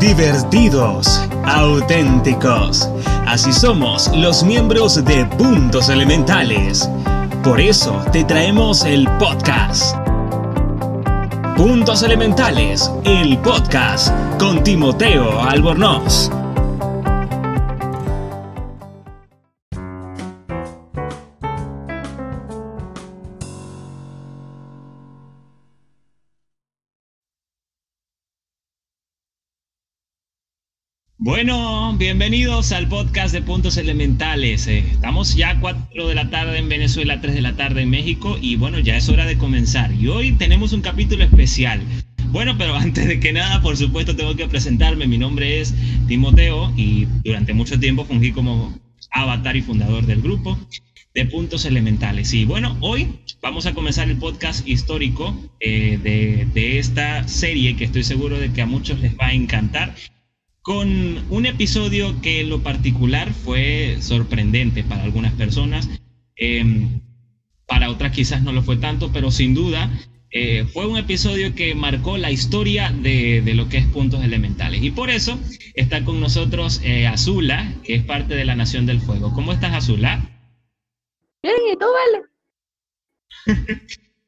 divertidos, auténticos. Así somos los miembros de Puntos Elementales. Por eso te traemos el podcast. Puntos Elementales, el podcast con Timoteo Albornoz. Bueno, bienvenidos al podcast de Puntos Elementales. Eh, estamos ya a 4 de la tarde en Venezuela, 3 de la tarde en México y bueno, ya es hora de comenzar. Y hoy tenemos un capítulo especial. Bueno, pero antes de que nada, por supuesto, tengo que presentarme. Mi nombre es Timoteo y durante mucho tiempo fungí como avatar y fundador del grupo de Puntos Elementales. Y bueno, hoy vamos a comenzar el podcast histórico eh, de, de esta serie que estoy seguro de que a muchos les va a encantar con un episodio que en lo particular fue sorprendente para algunas personas, em, para otras quizás no lo fue tanto, pero sin duda eh, fue un episodio que marcó la historia de, lo que es puntos elementales. Y por eso está con nosotros eh, Azula, que es parte de la Nación del Fuego. ¿Cómo estás, Azula? Bien, ¿y tú, vale?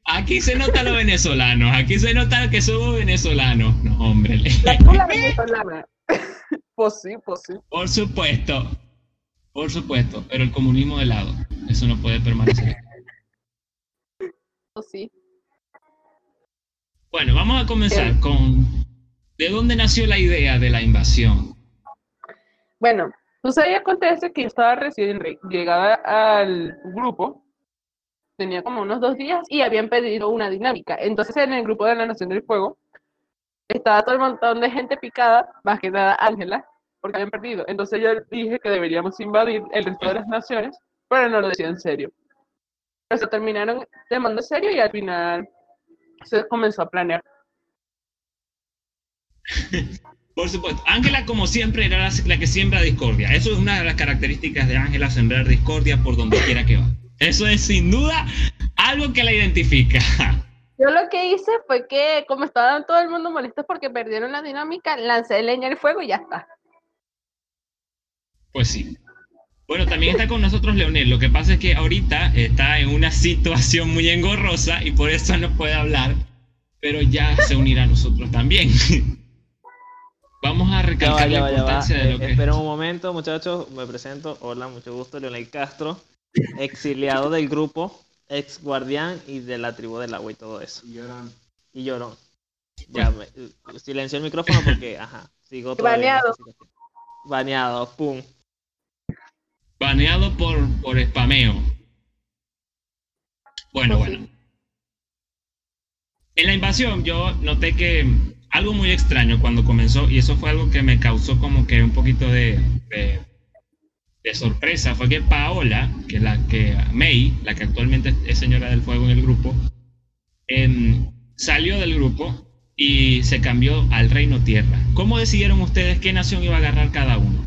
Aquí se nota los venezolanos, aquí se nota que somos venezolanos. No, hombre. La venezolana. Pues sí, pues sí. Por supuesto, por supuesto, pero el comunismo de lado, eso no puede permanecer. Pues sí. Bueno, vamos a comenzar con ¿de dónde nació la idea de la invasión? Bueno, pues ahí acontece que yo estaba recién llegada al grupo, tenía como unos dos días y habían pedido una dinámica. Entonces en el grupo de la Nación del Fuego estaba todo el montón de gente picada, más que nada Ángela, porque habían perdido. Entonces yo dije que deberíamos invadir el resto de las naciones, pero no lo decía en serio. Pero se terminaron tomando en serio y al final se comenzó a planear. Por supuesto, Ángela como siempre era la, que siembra discordia. Eso es una de las características de Ángela, sembrar discordia por donde quiera que va. Eso es sin duda algo que la identifica. Yo lo que hice fue que, como estaba todo el mundo molesto porque perdieron la dinámica, lancé leña al fuego y ya está. Pues sí. Bueno, también está con nosotros Leonel. Lo que pasa es que ahorita está en una situación muy engorrosa y por eso no puede hablar, pero ya se unirá a nosotros también. Vamos a recalcar la importancia de lo que. Espera un momento, muchachos. Me presento. Hola, mucho gusto. Leonel Castro, exiliado del grupo ex guardián y de la tribu del agua y todo eso. Y llorón. Y llorón. Ya, me, silencio el micrófono porque, ajá, sigo Baneado. Baneado, pum. Baneado por, por spameo. Bueno, bueno. En la invasión yo noté que algo muy extraño cuando comenzó, y eso fue algo que me causó como que un poquito de de sorpresa fue que Paola, que la que May, la que actualmente es señora del fuego en el grupo, em, salió del grupo y se cambió al Reino Tierra. ¿Cómo decidieron ustedes qué nación iba a agarrar cada uno?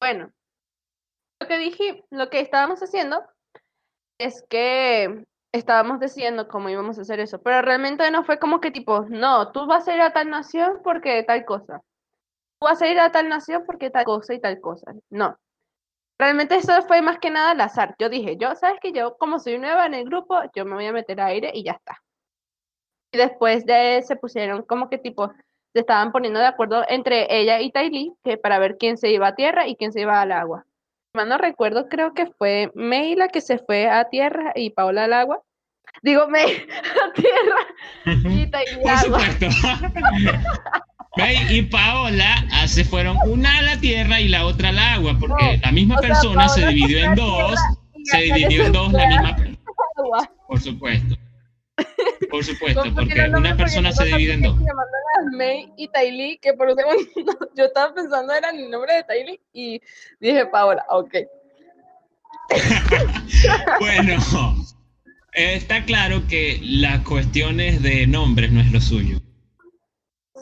Bueno, lo que dije, lo que estábamos haciendo es que estábamos decidiendo cómo íbamos a hacer eso, pero realmente no fue como que tipo, no, tú vas a ir a tal nación porque tal cosa vas a ir a tal nación porque tal cosa y tal cosa. No. Realmente eso fue más que nada al azar. Yo dije, yo, ¿sabes que Yo, como soy nueva en el grupo, yo me voy a meter a aire y ya está. Y después de se pusieron como que tipo, se estaban poniendo de acuerdo entre ella y Tylee, que para ver quién se iba a tierra y quién se iba al agua. no recuerdo, creo que fue May la que se fue a tierra y Paola al agua. Digo, May a tierra y Tylee al agua. y Paola ah, se fueron una a la tierra y la otra al agua, porque la misma persona se dividió en dos, se dividió en dos la misma persona. Por supuesto. Por supuesto, porque una persona se divide en dos. May y que por un segundo yo estaba pensando era el nombre de Tylee y dije Paola, ok. bueno, está claro que las cuestiones de nombres no es lo suyo.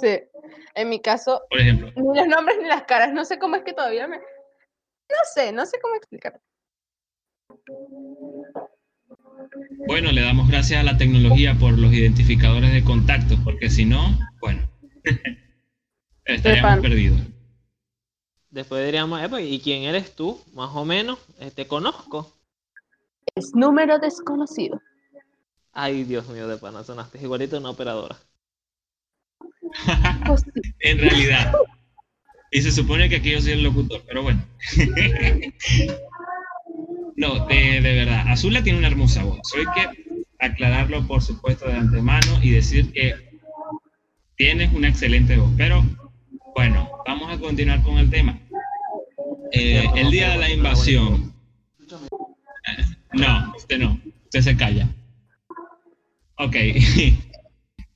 Sí. En mi caso, por ejemplo, ni los nombres ni las caras. No sé cómo es que todavía me. No sé, no sé cómo explicar. Bueno, le damos gracias a la tecnología por los identificadores de contacto, porque si no, bueno. estaríamos perdidos. Después diríamos, ¿y quién eres tú? Más o menos, eh, te conozco. Es número desconocido. Ay, Dios mío, de pana, sonaste igualito una operadora. en realidad. Y se supone que aquí yo soy el locutor, pero bueno. no, de, de, verdad. Azula tiene una hermosa voz. Soy que aclararlo, por supuesto, de antemano y decir que tienes una excelente voz. Pero bueno, vamos a continuar con el tema. Eh, el día de la invasión. No, usted no. Usted se calla. Ok.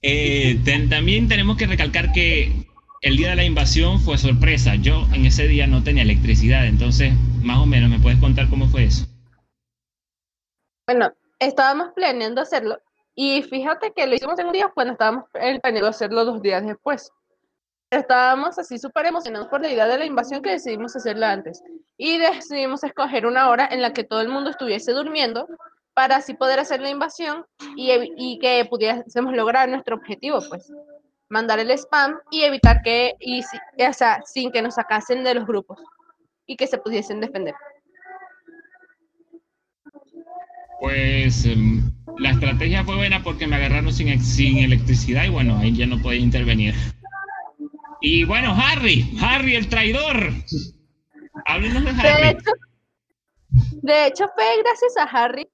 Eh, también tenemos que recalcar que el día de la invasión fue sorpresa. Yo en ese día no tenía electricidad, entonces más o menos me puedes contar cómo fue eso. Bueno, estábamos planeando hacerlo y fíjate que lo hicimos en un día cuando estábamos planeando hacerlo dos días después. Estábamos así súper emocionados por la idea de la invasión que decidimos hacerla antes y decidimos escoger una hora en la que todo el mundo estuviese durmiendo para así poder hacer la invasión y, y que pudiésemos lograr nuestro objetivo, pues mandar el spam y evitar que, y, o sea, sin que nos sacasen de los grupos y que se pudiesen defender. Pues em, la estrategia fue buena porque me agarraron sin, sin electricidad y bueno, ahí ya no podía intervenir. Y bueno, Harry, Harry el traidor. Háblenos de Harry. De hecho, de hecho, fue gracias a Harry,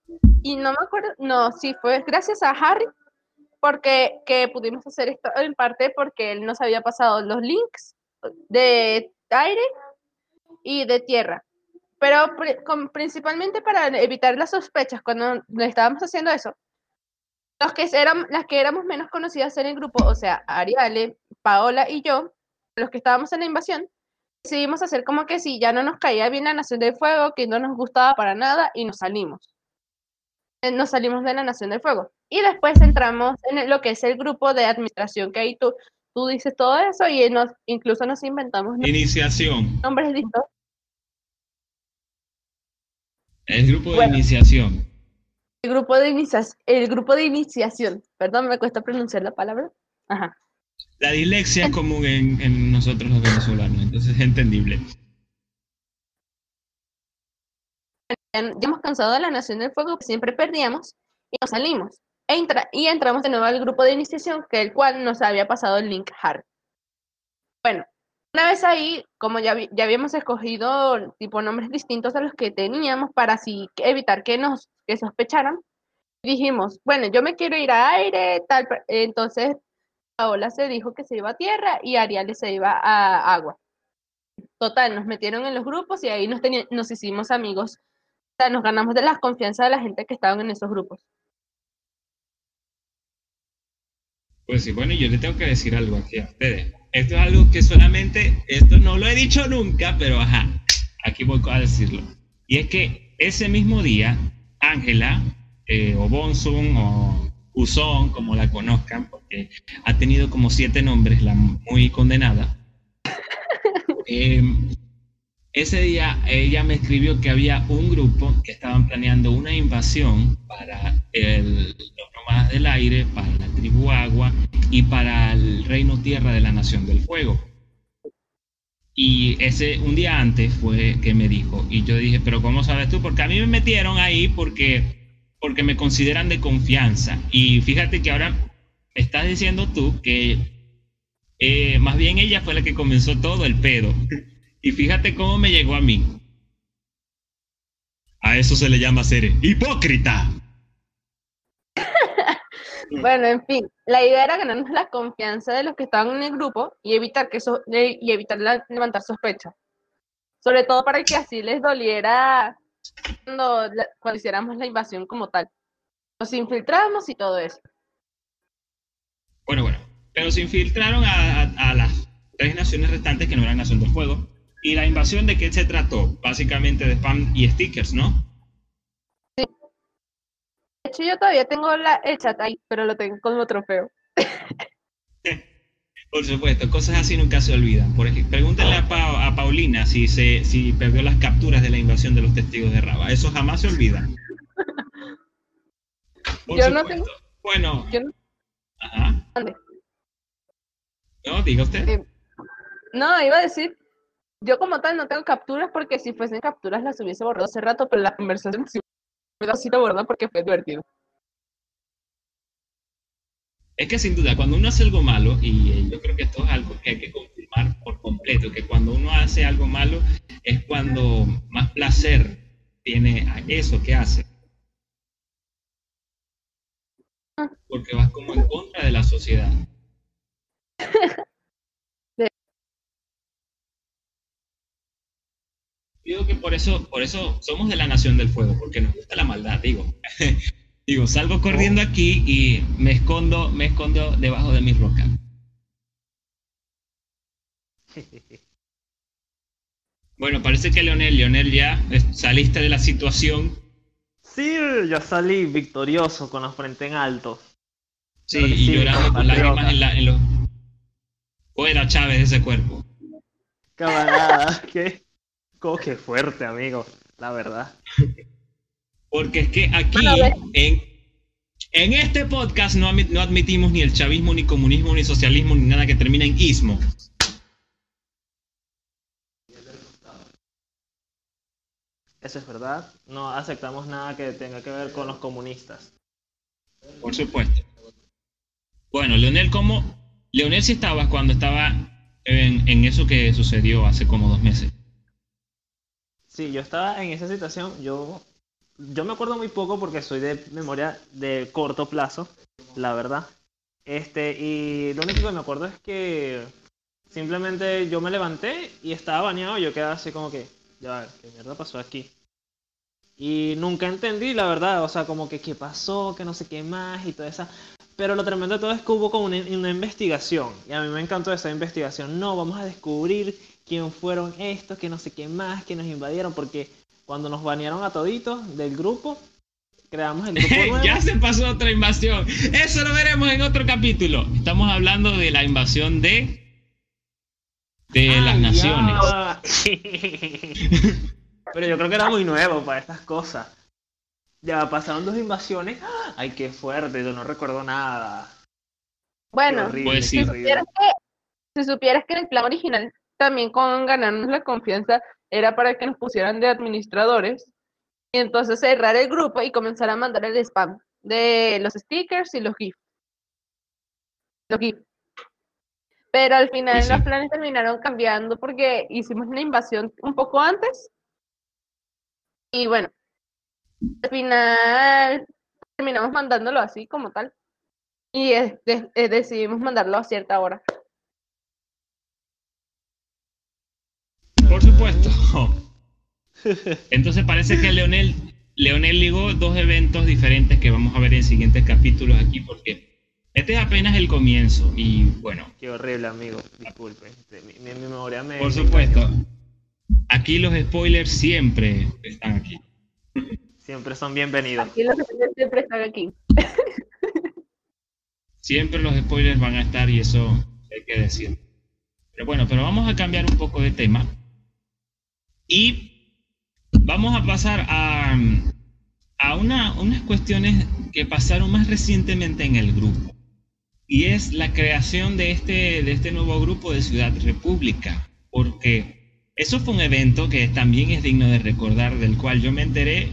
y no me acuerdo, no, sí, fue gracias a Harry, porque que pudimos hacer esto en parte porque él nos había pasado los links de aire y de tierra pero principalmente para evitar las sospechas cuando estábamos haciendo eso. Los que eran, las que éramos menos conocidas en el grupo, o sea, Ariale, Paola y yo, los que estábamos en la invasión, decidimos hacer como que si ya no nos caía bien la Nación del Fuego, que no nos gustaba para nada, y nos salimos. Eh, nos salimos de la Nación del Fuego. Y después entramos en lo que es el grupo de administración, que ahí tú, tú dices todo eso y nos, incluso nos inventamos Iniciación. nombres distintos el grupo de iniciación. El grupo de iniciación. El grupo de iniciación. Perdón, me cuesta pronunciar la palabra. Ajá. La dislexia es común en, nosotros los venezolanos, entonces es entendible. Ya hemos cansado de la Nación del Fuego, que siempre perdíamos, y nos salimos. E y entramos de nuevo al grupo de iniciación, que el cual nos había pasado el link hard. Bueno, una vez ahí, como ya, ya habíamos escogido tipo nombres distintos a los que teníamos para así evitar que nos que sospecharan, dijimos, bueno, yo me quiero ir a aire, tal, entonces Paola se dijo que se iba a tierra y Ariel se iba a agua. Total, nos metieron en los grupos y ahí nos, nos hicimos amigos. Sea, nos ganamos de la confianza de la gente que estaban en esos grupos. Pues sí, bueno, yo le tengo que decir algo aquí a ustedes. Esto es algo que solamente, esto no lo he dicho nunca, pero ajá, aquí voy a decirlo. Y es que ese mismo día, Ángela, eh, o Bonsun, o Usón, como la conozcan, porque ha tenido como siete nombres, la muy condenada. Em, ese día ella me escribió que había un grupo que estaban planeando una invasión para el, los nómadas del aire, para la tribu agua y para el reino tierra de la nación del fuego. Y ese un día antes fue que me dijo, y yo dije, pero ¿cómo sabes tú? Porque a mí me metieron ahí porque, porque me consideran de confianza. Y fíjate que ahora estás diciendo tú que eh, más bien ella fue la que comenzó todo el pedo. Y fíjate cómo me llegó a mí. A eso se le llama ser hipócrita. bueno, en fin, la idea era ganarnos la confianza de los que estaban en el grupo y evitar que eso y evitar levantar sospechas. Sobre todo para que así les doliera cuando, cuando hiciéramos la invasión como tal. Nos infiltramos y todo eso. Bueno, bueno, pero se infiltraron a, a las tres naciones restantes que no eran Nación del Fuego, ¿Y la invasión de qué se trató? Básicamente de spam y stickers, ¿no? Sí. De hecho, yo todavía tengo la, el chat ahí, pero lo tengo como trofeo. Por supuesto, cosas así nunca se olvidan. Por ejemplo, pregúntale a, a, Paulina si, se, si perdió las capturas de la invasión de los testigos de Raba. Eso jamás se olvida. yo no tengo. Bueno. Ajá. No, diga usted. Eh, No, iba a decir, yo como tal no tengo capturas porque si fuesen capturas las hubiese borrado hace rato, pero la conversación sí sido borrada porque fue divertido. Es que sin duda, cuando uno hace algo malo, y eh, yo creo que esto es algo que hay que confirmar por completo, que cuando uno hace algo malo es cuando más placer tiene a eso que hace. Porque vas como en contra de la sociedad. Digo que por eso, por eso somos de la nación del fuego, porque nos gusta la maldad, digo. digo, salgo corriendo aquí y me escondo, me escondo debajo de mi roca. Bueno, parece que Leonel, Leonel ya saliste de la situación. Sí, yo salí victorioso con la frente en alto. Sí, y llorando con lágrimas en, la, en los... Fuera Chávez de ese cuerpo. Camarada, qué, qué fuerte, amigo, la verdad. Porque es que aquí, en, en este podcast, no, no admitimos ni el chavismo, ni comunismo, ni socialismo, ni nada que termine en ismo. Eso es verdad. No aceptamos nada que tenga que ver con los comunistas. Por supuesto. Bueno, Leonel, ¿cómo? Leonel sí estabas cuando estaba en, en, eso que sucedió hace como dos meses. Sí, yo estaba en esa situación. Yo, yo me acuerdo muy poco porque soy de memoria de corto plazo, la verdad. Este, y lo único que me acuerdo es que simplemente yo me levanté y estaba bañado. Yo quedaba así como que, ya, ¿qué mierda pasó aquí? Y nunca entendí, la verdad, o sea, como que qué pasó, que no sé qué más y toda esa... Pero lo tremendo de todo es que hubo como una, investigación. Y a mí me encantó esa investigación. No, vamos a descubrir quién fueron estos, que no sé qué más, que nos invadieron. Porque cuando nos banearon a toditos del grupo, creamos el grupo nuevo. ya se pasó otra invasión. Eso lo veremos en otro capítulo. Estamos hablando de la invasión de de las naciones. Pero yo creo que era muy nuevo para estas cosas. Ya pasaron dos invasiones. Ay, qué fuerte, yo no recuerdo nada. Bueno, pues si, supieras que, si supieras que en el plan original también con ganarnos la confianza era para que nos pusieran de administradores y entonces cerrar el grupo y comenzar a mandar el spam de los stickers y los GIFs. Los GIFs. Pero al final los planes terminaron cambiando porque hicimos una invasión un poco antes. Y bueno, al final terminamos mandándolo así como tal. Y decidimos mandarlo a cierta hora. Por supuesto. Entonces parece que Leonel, Leonel ligó dos eventos diferentes que vamos a ver en siguientes capítulos aquí porque este es apenas el comienzo y bueno. Qué horrible, amigo. Disculpe. Este, mi, memoria me. Por supuesto. Aquí los spoilers siempre están aquí. Siempre son bienvenidos. Aquí los spoilers siempre están aquí. siempre los spoilers van a estar y eso hay que decir. Pero bueno, pero vamos a cambiar un poco de tema. Y vamos a pasar a, a una, unas cuestiones que pasaron más recientemente en el grupo y es la creación de este, de este nuevo grupo de Ciudad República, porque eso fue un evento que también es digno de recordar, del cual yo me enteré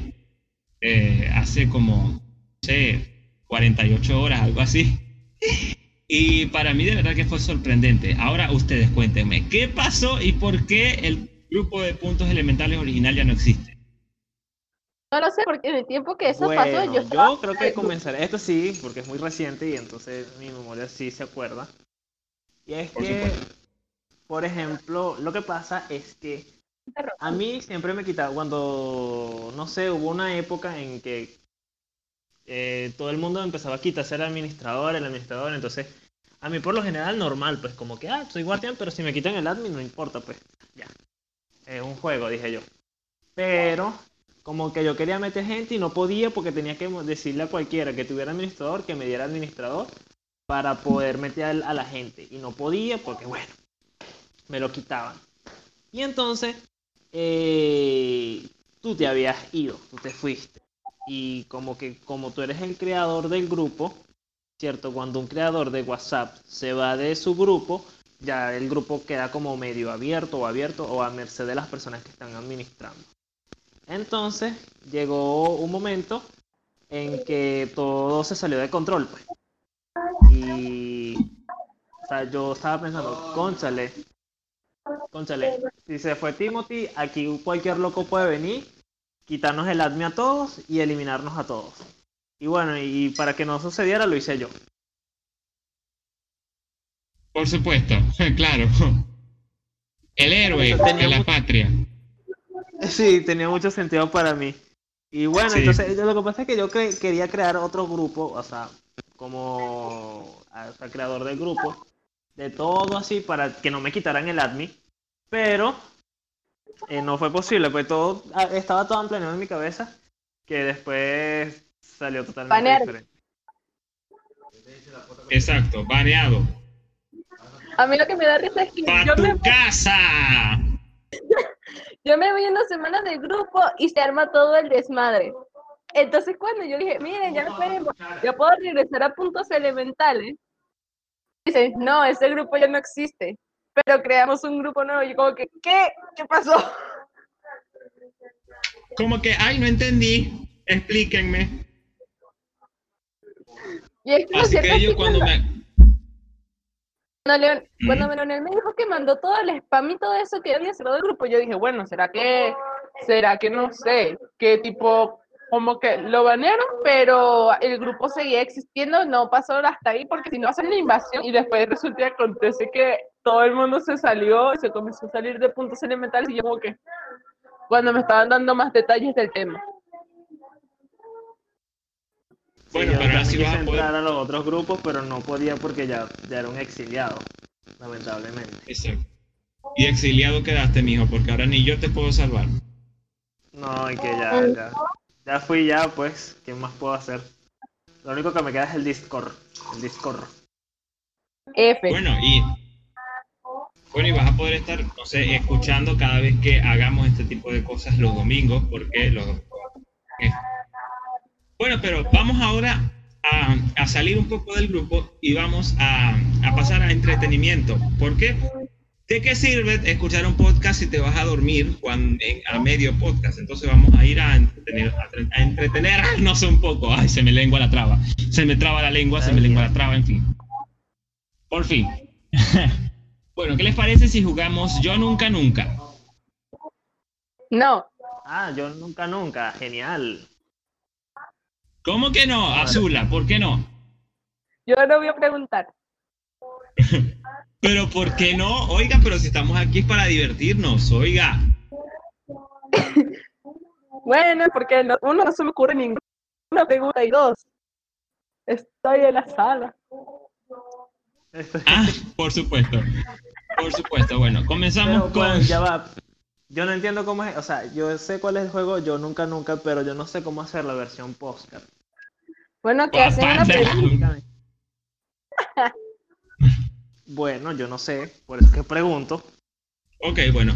eh, hace como, no sé, 48 horas, algo así. Y para mí de verdad que fue sorprendente. Ahora ustedes cuéntenme, ¿qué pasó y por qué el grupo de puntos elementales original ya no existe? No lo sé, porque en el tiempo que eso pasó, yo, yo creo que comenzaré. Esto sí, porque es muy reciente y entonces mi memoria sí se acuerda. Y es que, por ejemplo, lo que pasa es que a mí siempre me quitaba cuando, no sé, hubo una época en que eh, todo el mundo empezaba a quitarse el administrador, el administrador, entonces a mí por lo general normal, pues como que, ah, soy guardián, pero si me quitan el admin no importa, pues ya. Es un juego, dije yo. Pero como que yo quería meter gente y no podía porque tenía que decirle a cualquiera que tuviera administrador que me diera administrador para poder meter a la gente. Y no podía porque, bueno, me lo quitaban. Y entonces, eh, tú te habías ido, tú te fuiste. Y como que como tú eres el creador del grupo, ¿cierto? Cuando un creador de WhatsApp se va de su grupo, ya el grupo queda como medio abierto o abierto o a merced de las personas que están administrando. Entonces llegó un momento en que todo se salió de control, pues. Y o sea, yo estaba pensando, conchale, conchale, si se fue Timothy, aquí cualquier loco puede venir, quitarnos el admin a todos y eliminarnos a todos. Y bueno, y para que no sucediera lo hice yo. Por supuesto, claro. El héroe de la patria. Sí, tenía mucho sentido para mí. Y bueno, entonces lo que pasa es que yo quería crear otro grupo, o sea, como creador del grupo, de todo así para que no me quitaran el admin, pero eh, no fue posible, pues todo ah, estaba todo planeado en mi cabeza que después salió totalmente diferente. Exacto, baneado. A mí lo que me da risa es que yo tu me... casa! yo me voy una semana del grupo y se arma todo el desmadre. Entonces cuando yo dije, miren, ya no pueden, yo puedo regresar a puntos elementales. Dicen, no, ese grupo ya no existe. Pero creamos un grupo nuevo. Y yo como que, ¿qué? ¿Qué pasó? Como que, ay, no entendí. Explíquenme. Y es que Así que yo cuando me cuando, Leonel me dijo que mandó todo el spam y todo eso que había cerrado el grupo, yo dije, bueno, ¿será que, será que no sé, qué tipo, como que lo banearon, pero el grupo seguía existiendo, no pasó hasta ahí, porque si no hacen la invasión y después resulta que acontece que todo el mundo se salió y se comenzó a salir de puntos elementales y yo como que, cuando me estaban dando más detalles del tema. Bueno, pero así vas a poder... entrar a los otros grupos, pero no podía porque ya, ya era un exiliado, lamentablemente. Exacto. Y exiliado quedaste, mijo, porque ahora ni yo te puedo salvar. No, y que ya, ya, ya fui ya, pues, ¿qué más puedo hacer? Lo único que me queda es el Discord, el Discord. F. Bueno, y bueno, y vas a poder estar, no sé, escuchando cada vez que hagamos este tipo de cosas los domingos, porque los bueno, pero vamos ahora a, salir un poco del grupo y vamos a, pasar a entretenimiento. ¿Por qué? ¿De qué sirve escuchar un podcast si te vas a dormir cuando, a medio podcast? Entonces vamos a ir a, entretener, a, entretenernos un poco. Ay, se me lengua la traba. Se me traba la lengua, se me lengua la traba, en fin. Por fin. bueno, ¿qué les parece si jugamos Yo Nunca Nunca? No. Ah, Yo Nunca Nunca. Genial. ¿Cómo que no, Azula? ¿Por qué no? Yo no voy a preguntar. pero ¿por qué no? Oiga, pero si estamos aquí para divertirnos, oiga. bueno, porque uno no se me ocurre ninguna pregunta y dos. Estoy en la sala. Ah, por supuesto. Por supuesto. Bueno, comenzamos con. ya va. Yo no entiendo cómo es, o sea, yo sé cuál es el juego, yo nunca, nunca, pero yo no sé cómo hacer la versión postcard. Bueno, que hacen una pregunta. bueno, yo no sé, por eso que pregunto. Ok, bueno.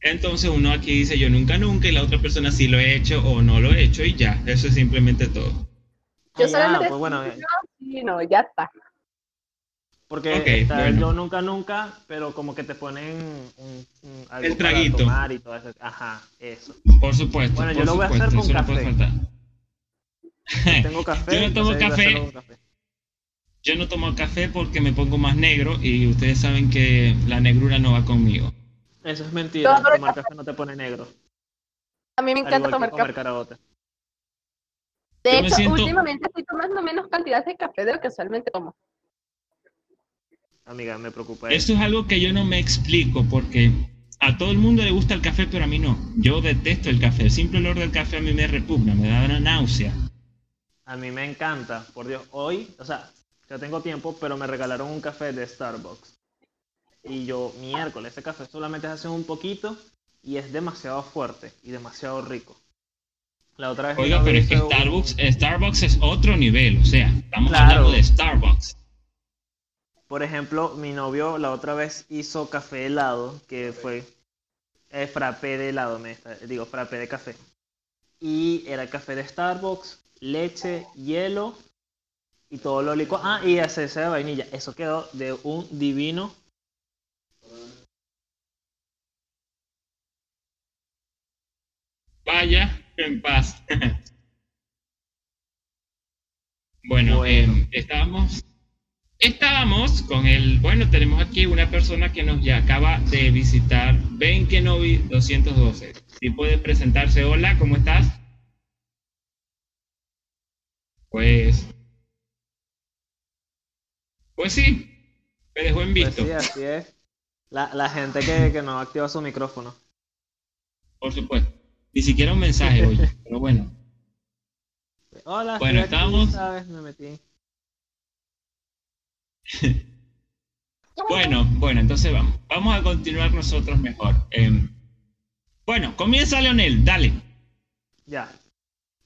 Entonces uno aquí dice yo nunca, nunca, y la otra persona sí lo he hecho o no lo he hecho, y ya, eso es simplemente todo. Yo solamente pues bueno, eh. sí, no, ya está. Porque está yo nunca, nunca, pero como que te ponen un, algo el traguito. tomar y todo eso. Ajá, eso. Por supuesto. Bueno, yo lo voy a hacer con café. Yo tengo café. yo no tomo café. Yo no tomo café porque me pongo más negro y ustedes saben que la negrura no va conmigo. Eso es mentira. tomar café no te pone negro. A mí me encanta tomar café. De hecho, últimamente estoy tomando menos cantidad de café de lo que usualmente tomo amiga, me preocupa. Eso es algo que yo no me explico porque a todo el mundo le gusta el café, pero a mí no. Yo detesto el café. El simple olor del café a mí me repugna, me da una náusea. A mí me encanta, por Dios. Hoy, o sea, ya tengo tiempo, pero me regalaron un café de Starbucks. Y yo, miércoles, ese café solamente hace un poquito y es demasiado fuerte y demasiado rico. La otra vez Oiga, pero es que Starbucks, Starbucks es otro nivel, o sea, estamos hablando de Starbucks. Por ejemplo, mi novio la otra vez hizo café helado, que fue eh, frappé de helado, me digo, frappé de café. Y era café de Starbucks, leche, hielo y todo lo licuado. Ah, y esencia de vainilla. Eso quedó de un divino. Vaya, en paz. bueno, eh, estábamos estábamos con el, bueno, tenemos aquí una persona que nos ya acaba de visitar, Ben Kenobi 212. Si puede presentarse, hola, ¿cómo estás? Pues, pues sí, me dejó en Pues visto. sí, así es. La, la gente que, que no activa su micrófono. Por supuesto. Ni siquiera un mensaje, oye, pero bueno. Hola, Bueno, estoy aquí, estábamos- ¿sabes? Me metí. Bueno, bueno, entonces vamos. Vamos a continuar nosotros mejor. Em, bueno, comienza Leonel, dale. Ya.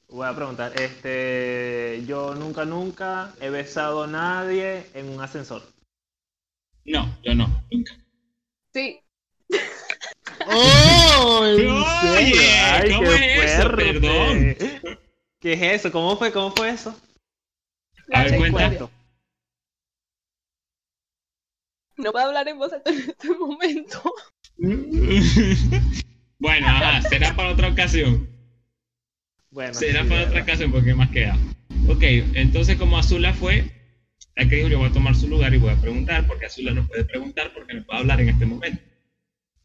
Voy a preguntar. Este. Yo nunca, nunca he besado a nadie en un ascensor. No, yo no, nunca. Sí. ¡Oh! Oye, ¿cómo es eso? Perdón. ¿Qué es eso? ¿Cómo fue? ¿Cómo fue eso? A ver, cuenta. No puedo hablar en voz alta en este momento. bueno, ajá, será para otra ocasión. Bueno. Será sí, para otra ocasión porque más queda. Ok, entonces como Azula fue, la que dijo yo voy a tomar su lugar y voy a preguntar, porque Azula no puede preguntar porque no puede hablar en este momento.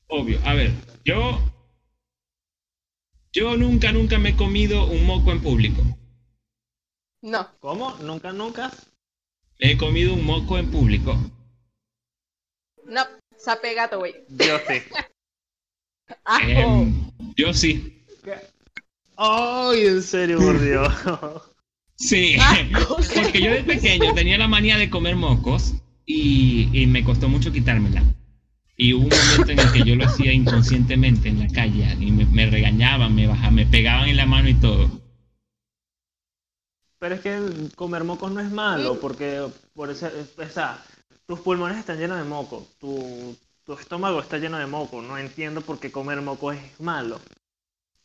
Obvio. A ver, yo. Yo nunca, nunca me he comido un moco en público. No. ¿Cómo? ¿Nunca, nunca? Me he comido un moco en público. No. Sape gato, güey. Yo sí. Em, yo sí. ¡Ay, en serio, por Dios! Sí. Porque yo de pequeño tenía la manía de comer mocos y, y me costó mucho quitármela. Y hubo un momento en el que yo lo hacía inconscientemente en la calle y me, me regañaban, me bajaban, me pegaban en la mano y todo. Pero es que comer mocos no es malo, porque por eso, o sea, tus pulmones están llenos de moco, tu, tu estómago está lleno de moco. No entiendo por qué comer moco es malo.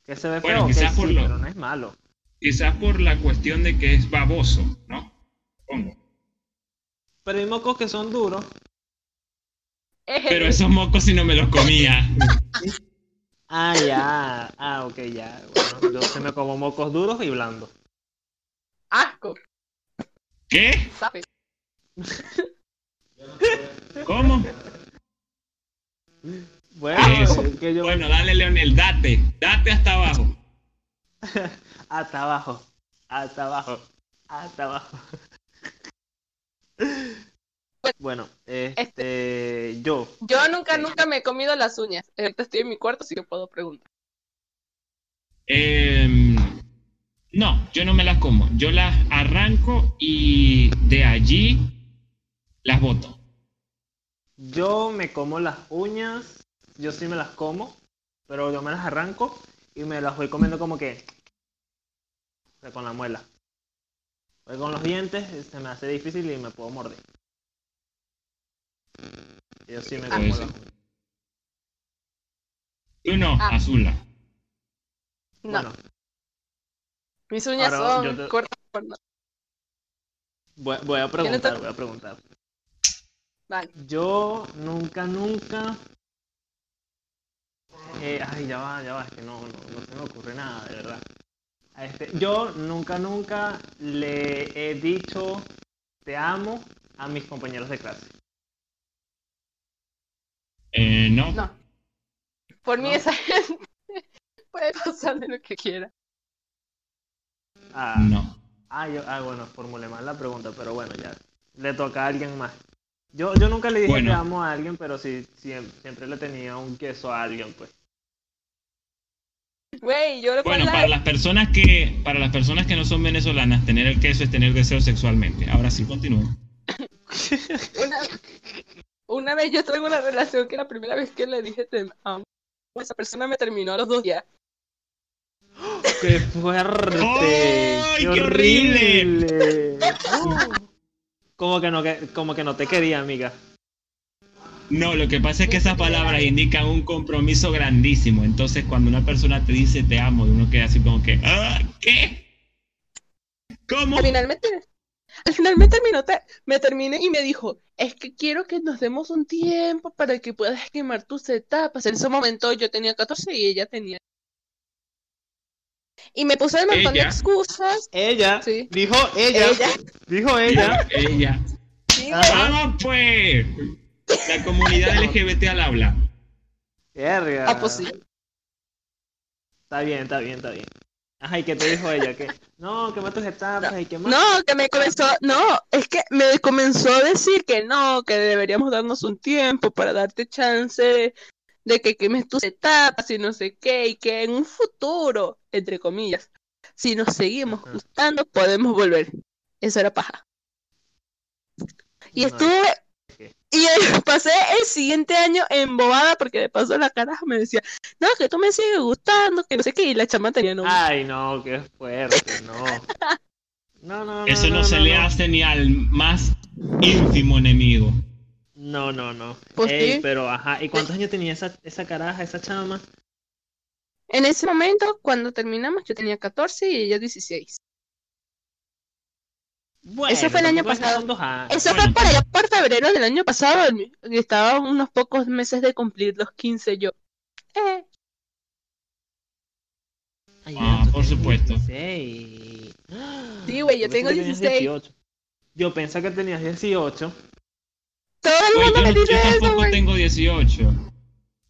Que se ve Bueno, feo, quizás por sí, lo- pero no es malo. Quizás por la cuestión de que es baboso, ¿no? Supongo. Pero hay mocos que son duros. Pero esos mocos si no me los comía. Ah, ya. Ah, ok, ya. Bueno, yo se me como mocos duros y blandos. Asco. ¿Qué? Sape. ¿Cómo? Bueno, es que yo... Bueno, dale, Leonel, date. Date hasta abajo. Hasta abajo. Hasta abajo. Hasta abajo. Bueno, este, yo, Yo nunca, nunca me he comido las uñas. Ahorita estoy en mi cuarto, así que puedo preguntar. Em, no, yo no me las como. Yo las arranco y de allí las boto. Yo me como las uñas, yo sí me las como, pero yo me las arranco y me las voy comiendo como que o sea, con la muela. Porque con los dientes se me hace difícil y me puedo morder. Yo sí me como las uñas. Tú no, Ah. Azula. No. Bueno, Mis uñas ahora son te- cortas. voy, voy a ¿Quién le preguntar, voy a preguntar. Vale. Yo nunca, nunca. Eh, ay, ya va, ya va, es que no, no, no se me ocurre nada, de verdad. A Este, yo nunca, nunca le he dicho te amo a mis compañeros de clase. Eh, no. No. Por mí ¿No? esa gente puede pasar de lo que quiera. Ah, No. ah, yo, ah, bueno, formulé mal la pregunta, pero bueno, ya. Le toca a alguien más. Yo, yo nunca le dije Bueno. te amo a alguien, pero sí, siem- siempre le tenía un queso a alguien, pues. Güey, yo le puedo Bueno, para las personas que para las personas que no son venezolanas, tener el queso es tener deseo sexualmente. Ahora sí, continúen. Una, una vez yo tuve una relación que la primera vez que le dije te amo, esa persona me terminó a los dos días. ¡Qué fuerte! ¡Ay, qué horrible! horrible! Como que no, que, como que no te quería, amiga. No, lo que pasa es que esas palabras indican un compromiso grandísimo. Entonces, cuando una persona te dice te amo, uno queda así como que, "Ah, ¿qué? ¿Cómo? Al final me, ter- al final me terminó, te- me terminé y me dijo, es que quiero que nos demos un tiempo para que puedas quemar tus etapas. En ese momento yo tenía 14 y ella tenía Y me puso un montón de Ella. excusas. Ella, Sí. dijo ella, Ella. dijo ella. Ella. Vamos pues. La comunidad LGBT al habla. Verga. Ah, pues sí. Está bien, está bien, está bien. Ajá, ¿y qué te dijo ella? Que no, que más tus etapas y que más. No, que me comenzó, no, es que me comenzó a decir que no, que deberíamos darnos un tiempo para darte chance de, que quemes tus etapas y no sé qué, y que en un futuro, entre comillas, si nos seguimos Ajá. gustando, podemos volver. Eso era paja. Y No, estuve, y pasé el siguiente año embobada porque de paso la caraja me decía, no, que tú me sigues gustando, que no sé qué, y la chama tenía novio. Ay, no, qué fuerte, no. No, no, no. Eso no, se le hace ni al más ínfimo enemigo. No, no, no. Pues Ey, sí. pero ajá, ¿y cuántos años tenía esa, esa caraja, esa chama? En ese momento, cuando terminamos, yo tenía 14 y ella 16. Bueno, Eso fue el año tampoco es que pasado. años. Eso Bueno. fue por allá por febrero del año pasado. el- y Estaba unos pocos meses de cumplir los 15 yo. Eh, Ay, Ah, por supuesto. 16. Sí, güey, yo tengo que tenías 16. 18. Yo pensé que tenías 18. Todo el Oye, mundo yo, me dice yo eso, tampoco güey. tengo 18.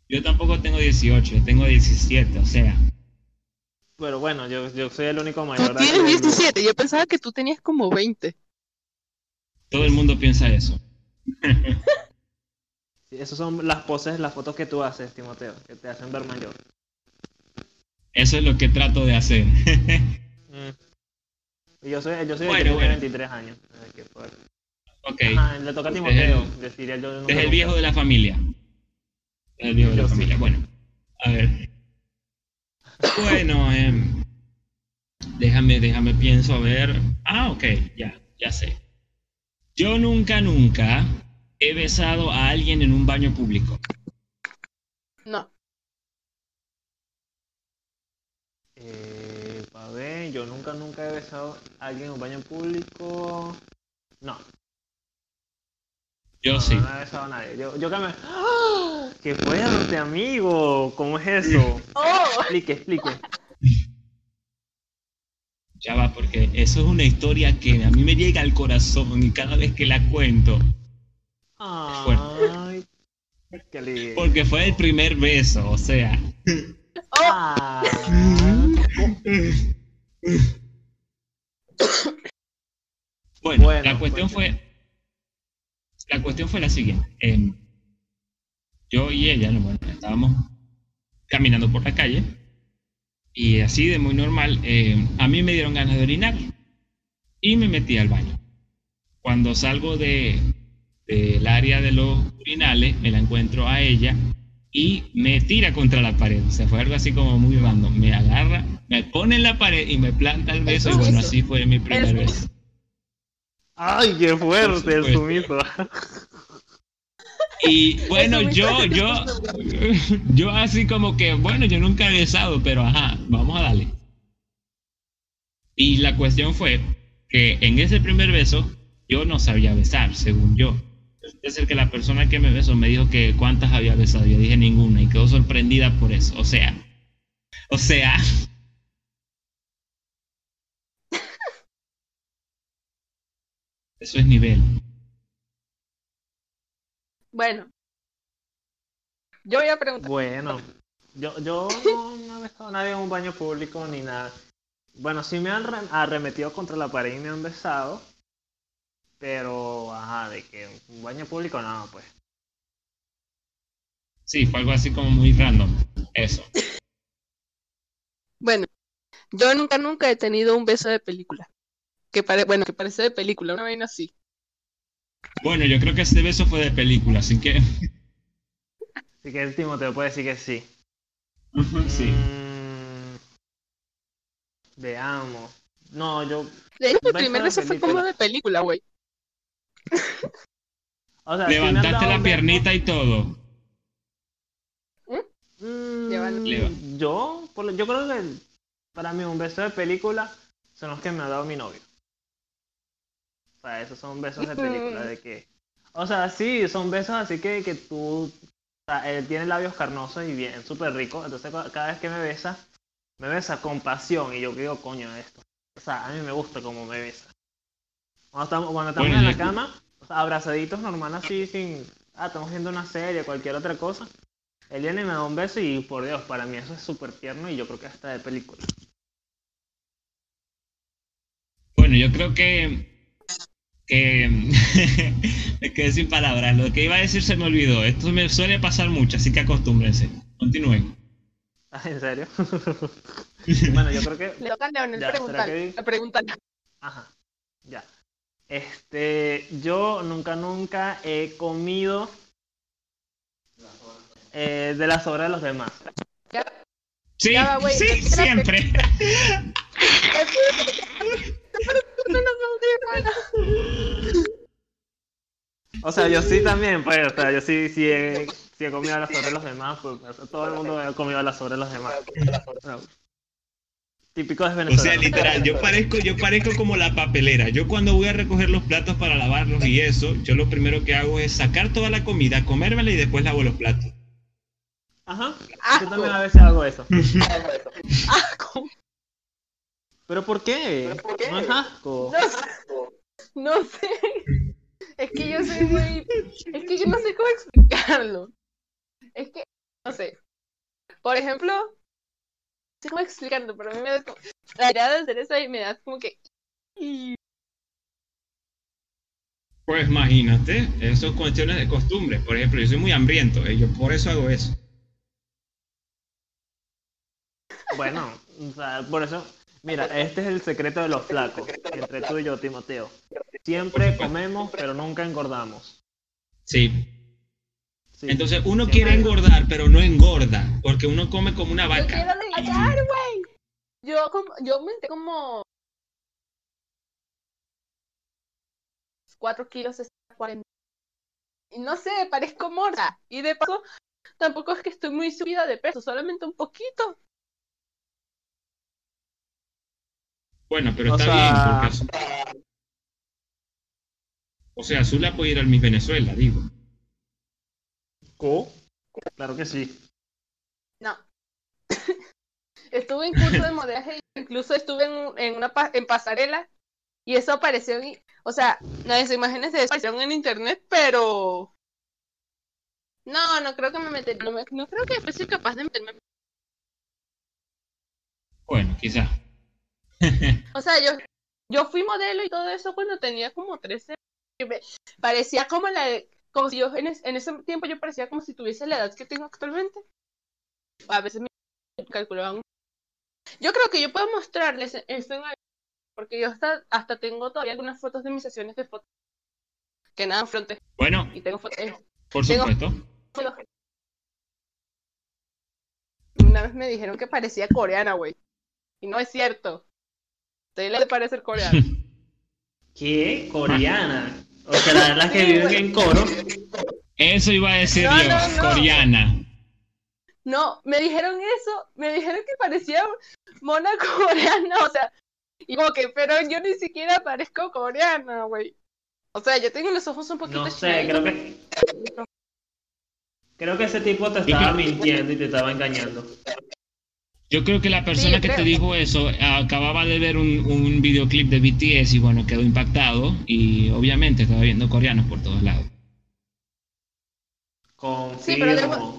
Yo tampoco tengo 18, tengo 17, o sea. Pero bueno, yo, yo soy el único Tú mayor. aquí tienes del grupo. 17. Yo pensaba que tú tenías como 20. Todo el mundo piensa eso. Esas son las poses, las fotos que tú haces, Timoteo, que te hacen ver mayor. Eso es lo que trato de hacer. Mm. Y yo soy, yo soy el Bueno, que tiene bueno. 23 años. Ay, qué fuerte. Ok. Ajá, le toca a Timoteo, el- yo viejo de la familia. Desde el viejo de Yo la sí. familia. Bueno, a ver. Bueno, em, déjame, déjame pienso a ver. Ah, ok, ya, ya sé. Yo nunca, nunca he besado a alguien en un baño público. No. Eh, ver, yo nunca, nunca he besado a alguien en un baño público. No, Yo no, sí. no he besado a nadie. Yo, yo que me... ¡Ah! ¡Qué fuerte, amigo! ¿Cómo es eso? Oh, Explique, explique. Ya va, porque eso es una historia que a mí me llega al corazón y cada vez que la cuento, Ay, qué lindo. porque fue el primer beso, o sea. Ah, Bueno, Bueno, la cuestión fue. La cuestión fue la siguiente. Em, yo y ella, no, bueno, estábamos caminando por la calle y así de muy normal, em, a mí me dieron ganas de orinar y me metí al baño. Cuando salgo de del área de los urinales, me la encuentro a ella y me tira contra la pared. O sea, fue algo así como muy random. Me agarra, me pone en la pared y me planta el beso. Y bueno, así fue mi primer Eso. Ay, qué fuerte el sumiso. Y bueno, yo, yo, yo así como que, bueno, yo nunca he besado, pero ajá, vamos a darle. Y la cuestión fue que en ese primer beso yo no sabía besar, según yo. Es decir, que la persona que me besó me dijo que cuántas había besado. Yo dije ninguna y quedó sorprendida por eso. O sea, o sea, eso es nivel. bueno. Yo voy a preguntar. Bueno, yo, yo no, no he besado a nadie en un baño público ni nada. Bueno, sí me han re- arremetido contra la pared y me han besado. Pero, ajá, de que un baño público no, pues. Sí, fue algo así como muy random. Eso. Bueno, yo nunca, nunca he tenido un beso de película. Que pare, bueno, que parece de película, una vaina así. Bueno, yo creo que ese beso fue de película, así que. Así que el Timoteo puede decir que sí. Sí. Mm, veamos. No, yo. De hecho, mi Beso primer beso fue como de película, güey. O sea, Levantaste la piernita y todo. Mm, yo, yo creo que para mí un beso de película son los que me ha dado mi novio. O sea, esos son besos de película, de que... O sea, sí, son besos así que, que tú... O sea, él tiene labios carnosos y bien, súper rico. Entonces, cada vez que me besa, me besa con pasión y yo digo, coño, esto. O sea, a mí me gusta como me besa. Cuando estamos, cuando estamos en la cama, abrazaditos normal así, sin, ah, estamos viendo una serie, cualquier otra cosa. Él viene y me da un beso y por Dios, para mí eso es súper tierno y yo creo que hasta de película. Bueno, yo creo que que me quedé sin palabras. Lo que iba a decir se me olvidó. Esto me suele pasar mucho, así que acostúmbrense. Continúen. Ah, ¿En serio? bueno, yo creo que. Le toca a Leonel preguntar. preguntar. Ajá. Ya. Este, yo nunca, nunca he comido eh, de las obras de los demás. Sí, sí, siempre. O sea, yo sí también, pues, o sea, yo sí, sí he, sí he comido las obras de los demás, pues, todo el mundo ha comido las obras de los demás. Típico de Venezuela. O sea, literal, yo parezco, yo parezco como la papelera. Yo cuando voy a recoger los platos para lavarlos y eso, yo lo primero que hago es sacar toda la comida, comérmela y después lavo los platos. Ajá. Yo también a veces hago eso. ¿Pero por qué? No es asco. No, sé. Es que yo soy muy. Es que yo no sé cómo explicarlo. Es que, no sé. Por ejemplo, no sé cómo explicarlo, pero a mí me da como. La idea de hacer eso y me da como que. Pues imagínate, eso es cuestiones de costumbre. Por ejemplo, yo soy muy hambriento, y yo por eso hago eso. Bueno, o sea, por eso Mira, este es el secreto de los flacos, entre tú y yo, Timoteo. Siempre comemos, pero nunca engordamos. Sí. Entonces uno quiere engordar, pero no engorda, porque uno come como una vaca. Yo quiero güey. Yo, como, yo aumenté como 4 kilos, 40. Y no sé, parezco morda. Y de paso, tampoco es que estoy muy subida de peso, solamente un poquito. Bueno, pero está bien, porque... O sea, Azul puede ir al Miss Venezuela, digo. ¿Cómo? Claro que sí. No. estuve en curso de modelaje, incluso estuve en, en una en pasarela y eso apareció, en, o sea, las imágenes de eso aparecieron en internet, pero no, no creo que me metería, no, no creo que fuese capaz de meterme. Bueno, quizás. o sea, yo, yo fui modelo y todo eso cuando tenía como 13 Parecía como la como si yo en, ese tiempo yo parecía como si tuviese la edad que tengo actualmente. A veces me calculaban. Yo creo que yo puedo mostrarles esto en porque yo hasta, hasta tengo todavía algunas fotos de mis sesiones de fotos que nada fronte. Bueno. Y tengo fotos. Por supuesto. Una vez me dijeron que parecía coreana, güey. Y no es cierto usted le parece coreana? ¿Qué? ¿Coreana? O sea, las que viven en coro. Eso iba a decir yo, coreana. No, me dijeron eso, me dijeron que parecía mona coreana, o sea, y como que, pero yo ni siquiera parezco coreana, güey. O sea, yo tengo los ojos un poquito No sé, creo que... Creo que ese tipo te estaba mintiendo y te estaba engañando. Yo creo que la persona que te dijo eso acababa de ver un, un, videoclip de BTS y bueno, quedó impactado y obviamente estaba viendo coreanos por todos lados. Sí, pero debo...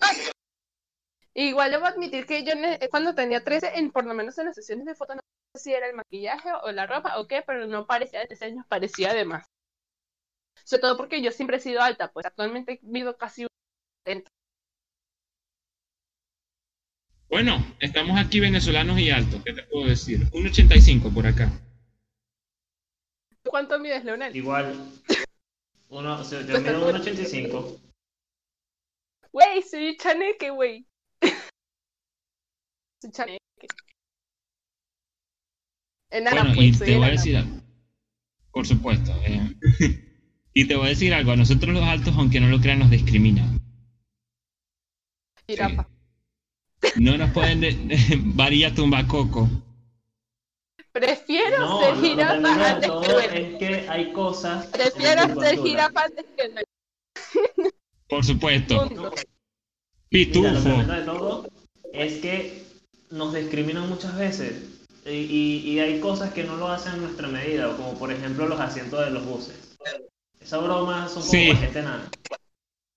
Igual debo admitir que yo cuando tenía 13, en, por lo menos en las sesiones de fotos, no sé si era el maquillaje o la ropa o qué, pero no parecía de 13 años, parecía de más. Sobre todo porque yo siempre he sido alta, pues actualmente mido casi un 70. Bueno, estamos aquí venezolanos y altos, ¿qué te puedo decir? 1,85 por acá. ¿Cuánto mides, Leonel? Igual. Uno, o sea, yo mido 1,85. Güey, soy chaneque, güey. soy chaneque. Enana, bueno, pues, y te voy a decir algo. Por supuesto. Eh. y te voy a decir algo. A nosotros los altos, aunque no lo crean, nos discriminan. Girapa. No nos pueden varía coco. Prefiero ser jirafa antes que Es que hay cosas. Prefiero ser jirafa antes que Por supuesto. Pitufo. de todo es que nos discriminan muchas veces. Y, y, hay cosas que no lo hacen a nuestra medida, como por ejemplo los asientos de los buses. Esa broma son como sí. gente nada.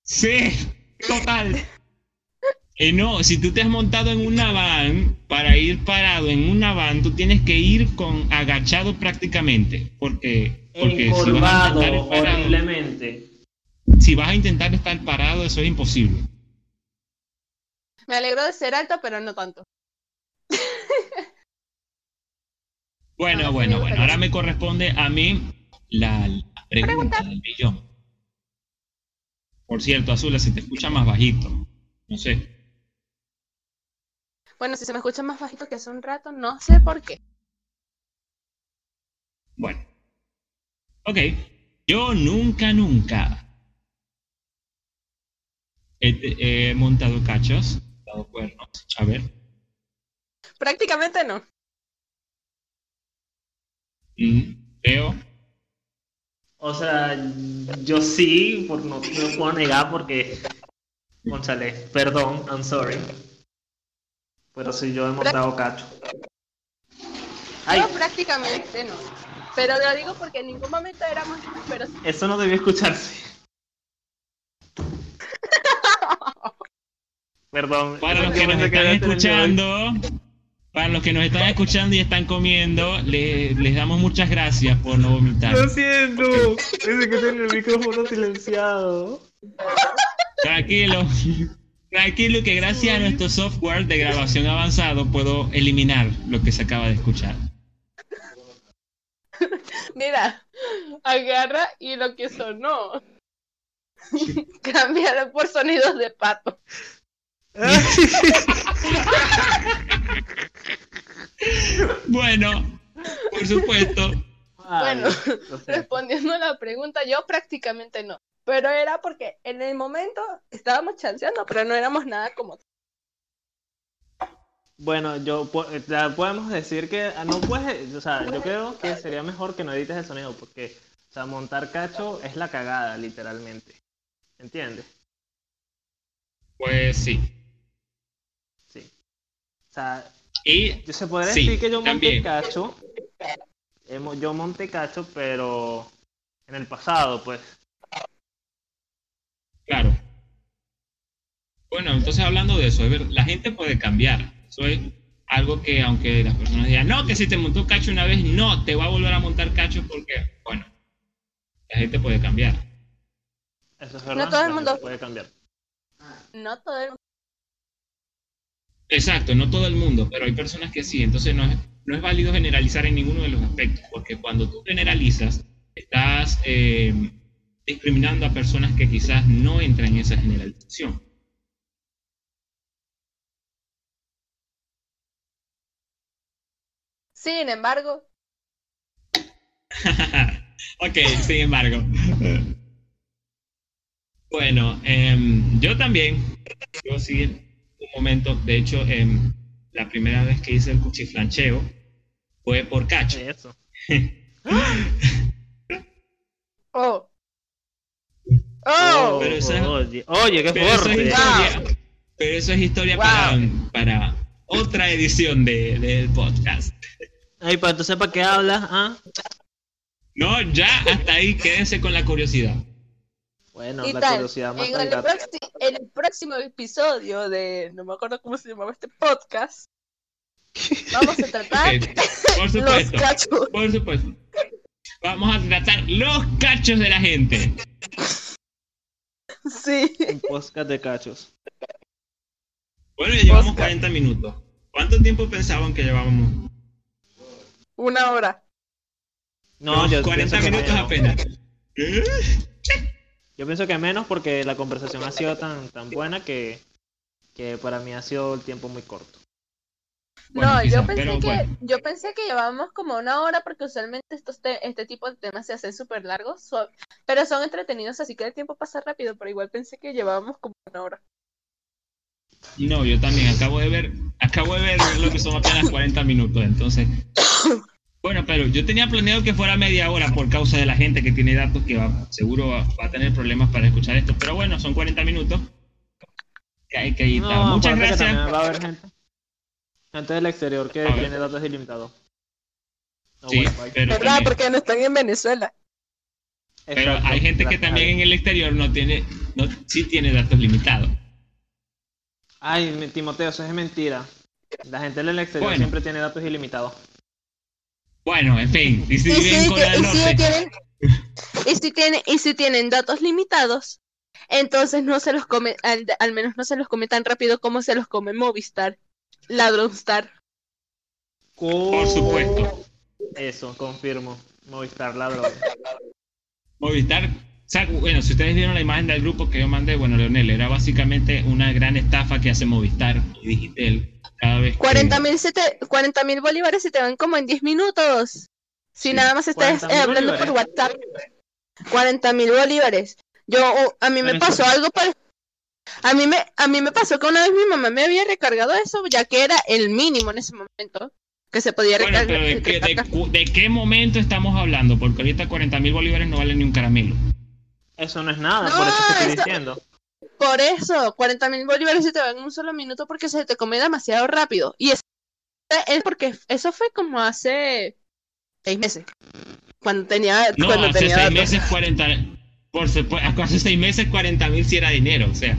Sí, total. Eh, no, si tú te has montado en una van, para ir parado en una van, tú tienes que ir con agachado prácticamente, porque, porque si vas a intentar horriblemente. Si vas a intentar estar parado, eso es imposible. Me alegro de ser alto, pero no tanto. bueno, bueno, bueno. Ahora me corresponde a mí la, pregunta del millón. Por cierto, Azula, si te escucha más bajito. No sé. Bueno, si se me escucha más bajito que hace un rato, no sé por qué. Bueno. Ok. Yo nunca, nunca he, montado cachos, dado cuernos, a ver. Prácticamente no. Mm, veo. O sea, yo sí, por no, no puedo negar porque. González, perdón, I'm sorry. Pero si yo he montado cacho. Yo prácticamente no. Pero lo digo porque en ningún momento éramos pero Eso no debió escucharse. Perdón. Para los que nos están escuchando, para los que nos están escuchando y están comiendo, les damos muchas gracias por no vomitar. Lo siento. Dice que tiene el micrófono silenciado. Tranquilo. Tranquilo que gracias a nuestro software de grabación avanzado puedo eliminar lo que se acaba de escuchar. Mira, agarra y lo que sonó. Cámbialo por sonidos de pato. bueno, por supuesto. Bueno, respondiendo a la pregunta, yo prácticamente no. Pero era porque en el momento estábamos chanceando, pero no éramos nada como. Bueno, yo podemos decir que ah, no puedes, o sea, yo creo que sería mejor que no edites el sonido, porque, o sea, montar cacho es la cagada, literalmente. ¿Entiendes? Pues sí. Sí. O sea, y se podría decir que yo monté cacho. Yo monté cacho, pero en el pasado, pues. Claro. Bueno, entonces hablando de eso, la gente puede cambiar. Eso es algo que aunque las personas digan, no, que si te montó cacho una vez, no, te va a volver a montar cacho porque, bueno, la gente puede cambiar. Eso es verdad, no todo el mundo puede cambiar. No todo el mundo. Exacto, no todo el mundo, pero hay personas que sí. Entonces no es, no es válido generalizar en ninguno de los aspectos, porque cuando tú generalizas, estás... Eh, discriminando a personas que quizás no entran en esa generalización. Sin embargo. ok, sin embargo. bueno, em, yo también, yo sí, un momento, de hecho, em, la primera vez que hice el cuchiflancheo fue por cacho. oh. Oh, pero oye, qué fuerte. pero eso es historia para, otra edición de, del podcast. Ay, para tú sepas qué hablas, ¿ah? No, ya hasta ahí quédense con la curiosidad. Bueno, la curiosidad en el, en el próximo episodio de, no me acuerdo cómo se llamaba este podcast, vamos a tratar por supuesto, Por supuesto. Vamos a tratar los cachos de la gente. Sí. Un podcast de cachos. Bueno, ya llevamos 40 minutos. ¿Cuánto tiempo pensaban que llevábamos? Una hora. No, yo 40 minutos apenas. Yo pienso que menos porque la conversación ha sido tan, tan buena que, que para mí ha sido el tiempo muy corto no, yo pensé que yo pensé que llevábamos como una hora porque usualmente estos este tipo de temas se hacen súper largos, pero son entretenidos, así que el tiempo pasa rápido, pero igual pensé que llevábamos como una hora. No, yo también acabo de ver, acabo de ver lo que son apenas 40 minutos, entonces. Bueno, pero yo tenía planeado que fuera media hora por causa de la gente que tiene datos que va, seguro va, a tener problemas para escuchar esto, pero bueno, son 40 minutos que hay que editar. Muchas gracias. Gente del exterior que tiene datos ilimitados. sí, pero ¿Verdad? Porque no están en Venezuela. Pero hay gente que también en el exterior no tiene, no, sí tiene datos limitados. Ay, Timoteo, eso es mentira. La gente del exterior siempre tiene datos ilimitados. Bueno, en fin. Y si, tienen, y si tienen datos limitados, entonces no se los come, al, menos no se los come tan rápido como se los come Movistar, Ladronstar. Por supuesto. Eso, confirmo. Movistar Ladrón. Movistar, bueno, si ustedes vieron la imagen del grupo que yo mandé, bueno, Leonel, era básicamente una gran estafa que hace Movistar y Digitel cada vez 40 mil bolívares se te van como en 10 minutos. Si nada más estás eh, hablando por WhatsApp. 40 mil bolívares. Yo, a mí me pasó algo para... A mí, me, a mí me pasó que una vez mi mamá me había recargado eso, ya que era el mínimo en ese momento que se podía recargar. ¿de, qué, momento estamos hablando? Porque ahorita 40 mil bolívares no valen ni un caramelo. Eso no es nada, por eso te estoy diciendo. Por eso, 40 mil bolívares se te van en un solo minuto porque se te come demasiado rápido. Y es, es porque eso fue como hace seis meses. Cuando tenía. No, cuando hace seis meses 40. Por supuesto, hace seis meses 40 mil si era dinero, o sea.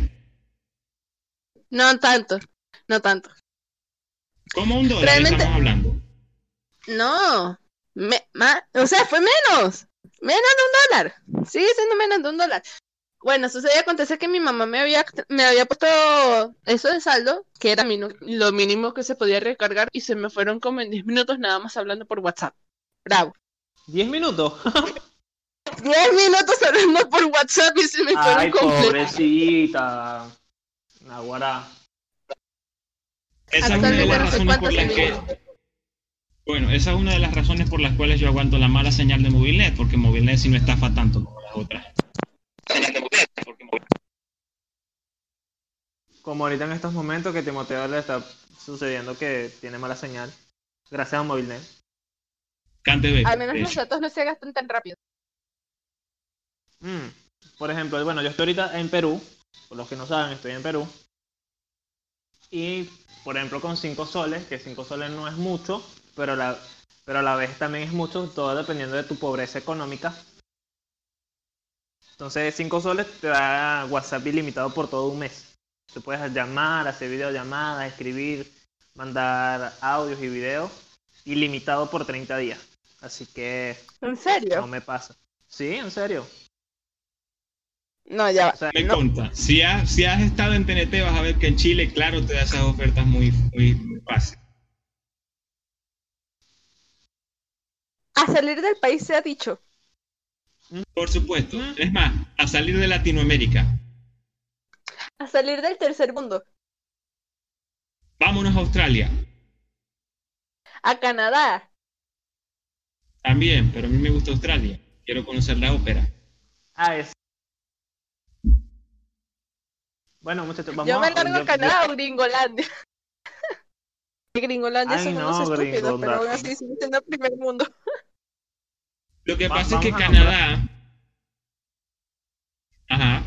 No tanto, no tanto. ¿Cómo un dólar estamos hablando? No, me, o sea, fue menos, menos de un dólar. Sigue siendo menos de un dólar. Bueno, sucede acontece que mi mamá me había, me había puesto eso de saldo, que era lo mínimo que se podía recargar, y se me fueron como en 10 minutos nada más hablando por WhatsApp. Bravo. ¿10 minutos? 10 minutos hablando por WhatsApp y se me fueron Ay, pobrecita. Naguará. Esa es una de las razones por las que... Bueno, esa es una de las razones por las cuales yo aguanto la mala señal de Movilnet, porque Movilnet sí no estafa tanto como las otras. Como ahorita en estos momentos que Timoteo le está sucediendo que tiene mala señal, gracias a Movilnet. Al menos los datos no se gastan tan rápido. Mm, por ejemplo, bueno, yo estoy ahorita en Perú, por los que no saben, estoy en Perú. Y, por ejemplo, con 5 soles, que 5 soles no es mucho, pero, la, pero a la vez también es mucho, todo dependiendo de tu pobreza económica. Entonces, 5 soles te da WhatsApp ilimitado por todo un mes. Te puedes llamar, hacer videollamadas, escribir, mandar audios y videos ilimitado por 30 días. Así que... ¿En serio? No me pasa. Sí, en serio. No, ya. me conta. Si has, si has estado en TNT, vas a ver que en Chile, claro, te da esas ofertas muy, muy, muy A salir del país se ha dicho. Por supuesto. Es más, a salir de Latinoamérica. A salir del tercer mundo. Vámonos a Australia. A Canadá. También, pero a mí me gusta Australia. Quiero conocer la ópera. Ah, es. Bueno, muchachos, vamos Yo me largo a Canadá o Gringolandia. Gringolandia son unos estúpidos, pero aún así sigue siendo el primer mundo. Lo que pasa es que Canadá. Ajá.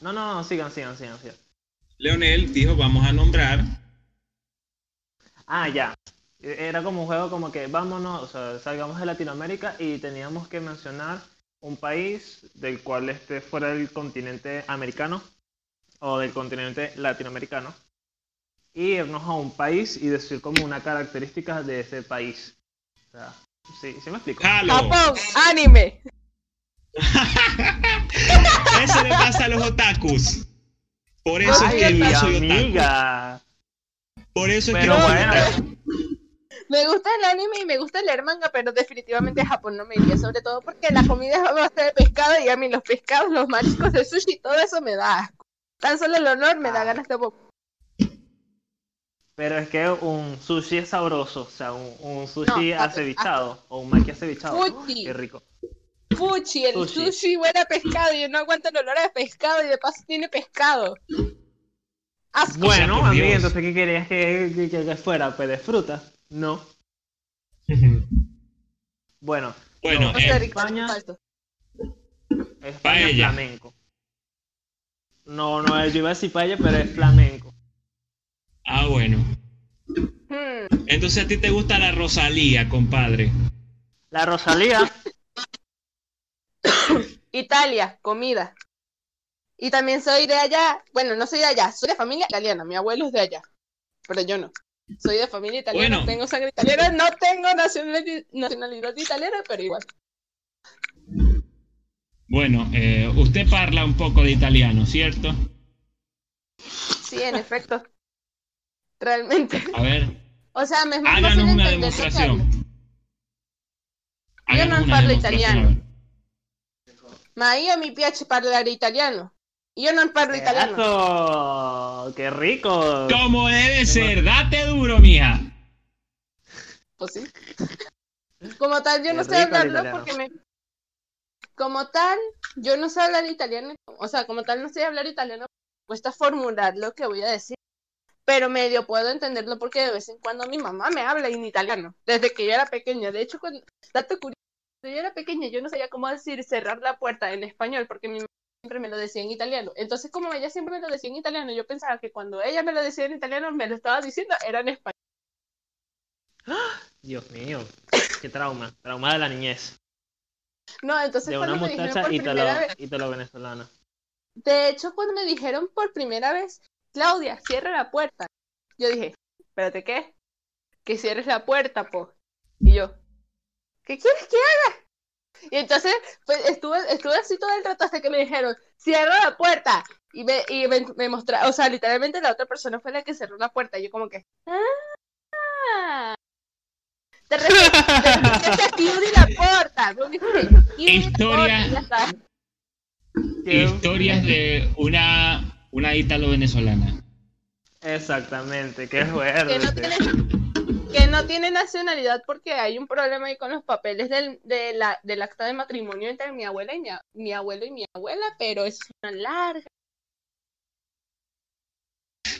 No, no, no, sigan, sigan, sigan, sigan. Leonel dijo, vamos a nombrar. Ah, ya. Era como un juego como que vámonos, o sea, salgamos de Latinoamérica y teníamos que mencionar un país del cual esté fuera del continente americano o del continente latinoamericano y irnos a un país y decir como una característica de ese país. O sea, Sí, sí me explico. Japón, anime. eso le pasa a los otakus. Por eso es que yo soy amiga. Por eso es que bueno. Me gusta el anime y me gusta leer manga, pero definitivamente Japón no me iría, sobre todo porque la comida es bastante de pescado y a mí los pescados, los mariscos, el sushi, todo eso me da asco. Tan solo el honor me da ganas de pero es que un sushi es sabroso, o sea, un, sushi acevichado o un maki acevichado. Fuchi. Qué rico. Fuchi, el sushi. huele a pescado y yo no aguanto el olor a pescado y de paso tiene pescado. Bueno, a mí entonces ¿qué querías que, que, fuera? Pues de fruta. No. bueno. Bueno, no, España, España es flamenco. No, no, yo iba a decir paella, pero es flamenco. Ah, bueno. Hmm. Entonces a ti te gusta la Rosalía, compadre. La Rosalía. Italia, comida. Y también soy de allá, bueno, no soy de allá, soy de familia italiana, mi abuelo es de allá, pero yo no. Soy de familia italiana, tengo sangre italiana, no tengo nacionalidad, italiana, pero igual. Bueno, eh, usted parla un poco de italiano, ¿cierto? Sí, en efecto. Realmente. A ver. O sea, me es Háganos una demostración. Yo non parlo italiano. Ma io mi piace parlare italiano. Yo no parlo italiano. ¡Qué rico! Como debe ser, date duro, mija. Pues sí. Como tal, yo no sé hablarlo porque me. Como tal, yo no sé hablar italiano. O sea, como tal, no sé hablar italiano. Cuesta formular lo que voy a decir. Pero medio puedo entenderlo porque de vez en cuando mi mamá me habla en italiano. Desde que yo era pequeña. De hecho, cuando. Dato curioso. Cuando yo era pequeña, yo no sabía cómo decir cerrar la puerta en español porque mi siempre me lo decía en italiano. Entonces, como ella siempre me lo decía en italiano, yo pensaba que cuando ella me lo decía en italiano, me lo estaba diciendo era en español. Dios mío, qué trauma, trauma de la niñez. No, entonces de una cuando muchacha me dijeron por venezolana. De hecho, cuando me dijeron por primera vez, Claudia, cierra la puerta, yo dije, espérate, ¿qué? Que cierres la puerta, po. Y yo, ¿qué quieres que haga? Y entonces pues, estuve, estuve así todo el rato hasta que me dijeron, cierra la puerta. Y me, y me, mostraron, o sea, literalmente la otra persona fue la que cerró la puerta. Y yo como que, ah. De repente, aquí la puerta. Historia, historias de una, una ítalo-venezolana. Exactamente, qué fuerte. Que no tiene, que no tiene nacionalidad porque hay un problema ahí con los papeles del, de la, del acta de matrimonio entre mi abuela y mi, abuelo y mi abuela, pero es una larga.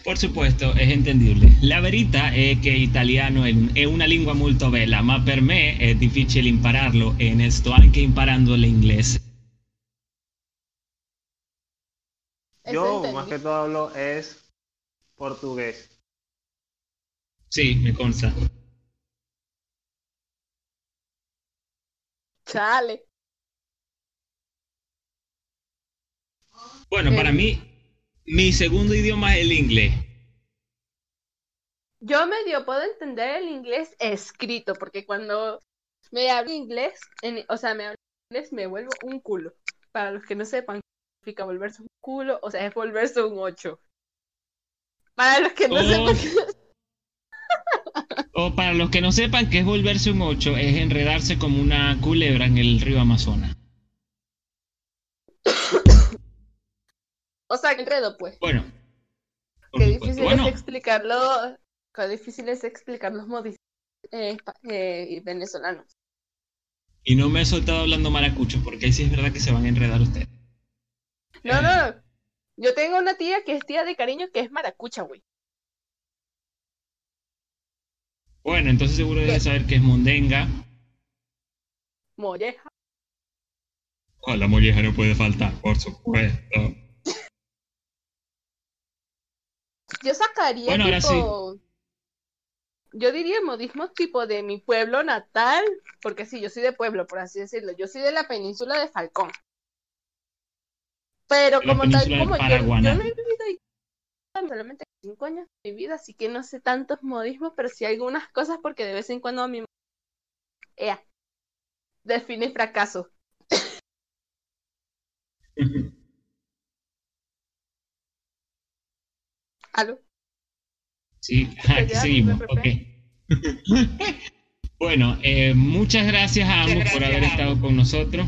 Por supuesto, es entendible. La verità è che italiano è una lingua molto bella, ma per me è difficile impararlo e ne sto anche imparando l'inglese. Yo más que todo hablo es portugués. Sí, me consta. Chale. Bueno, para mí, mi segundo idioma es el inglés. Yo medio puedo entender el inglés escrito, porque cuando me hablo inglés, o sea, me hablo inglés, me vuelvo un culo. Para los que no sepan, volverse un culo, o sea, es volverse un ocho. Para los que no oh. sepan o para los que no sepan qué es volverse un 8, es enredarse como una culebra en el río Amazonas. o sea, que enredo, pues. Bueno. Qué difícil es explicarlo. Qué difícil es explicar los modismos eh, eh, venezolanos. Y no me he soltado hablando maracucho, porque ahí sí es verdad que se van a enredar ustedes. No, no. Yo tengo una tía que es tía de cariño que es maracucha, güey. Bueno, entonces seguro debes saber que es mondenga. Molleja. Oh, la molleja no puede faltar, por supuesto. Yo sacaría bueno, tipo... Yo diría modismo tipo de mi pueblo natal, porque sí, yo soy de pueblo, por así decirlo. Yo soy de la península de Falcón. Pero como tal, como yo, yo, no he vivido ahí solamente cinco años de mi vida, así que no sé tantos modismos, pero sí algunas cosas porque de vez en cuando a mi Ea. define fracaso. ¿Aló? Sí, aquí seguimos. bueno, eh, muchas gracias a ambos por haber estado con nosotros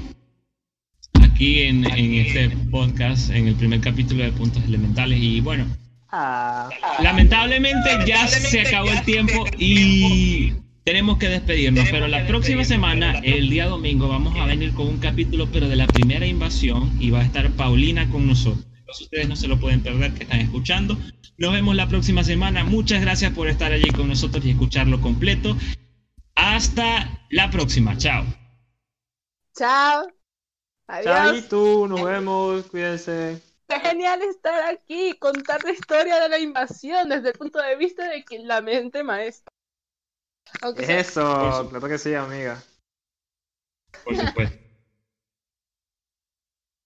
aquí en, en este podcast, en el primer capítulo de Puntos Elementales. Y bueno, Ah. Lamentablemente ya se acabó el tiempo y tenemos que despedirnos, pero la próxima semana, el día domingo, vamos a venir con un capítulo, pero de la primera invasión y va a estar Paulina con nosotros. ustedes no se lo pueden perder que están escuchando. Nos vemos la próxima semana. Muchas gracias por estar allí con nosotros y escucharlo completo. Hasta la próxima. Chao. Chao. Adiós. tú nos vemos. Cuídense. Es genial estar aquí, contar la historia de la invasión desde el punto de vista de que la mente maestra. Eso, claro que sí, amiga. Por supuesto.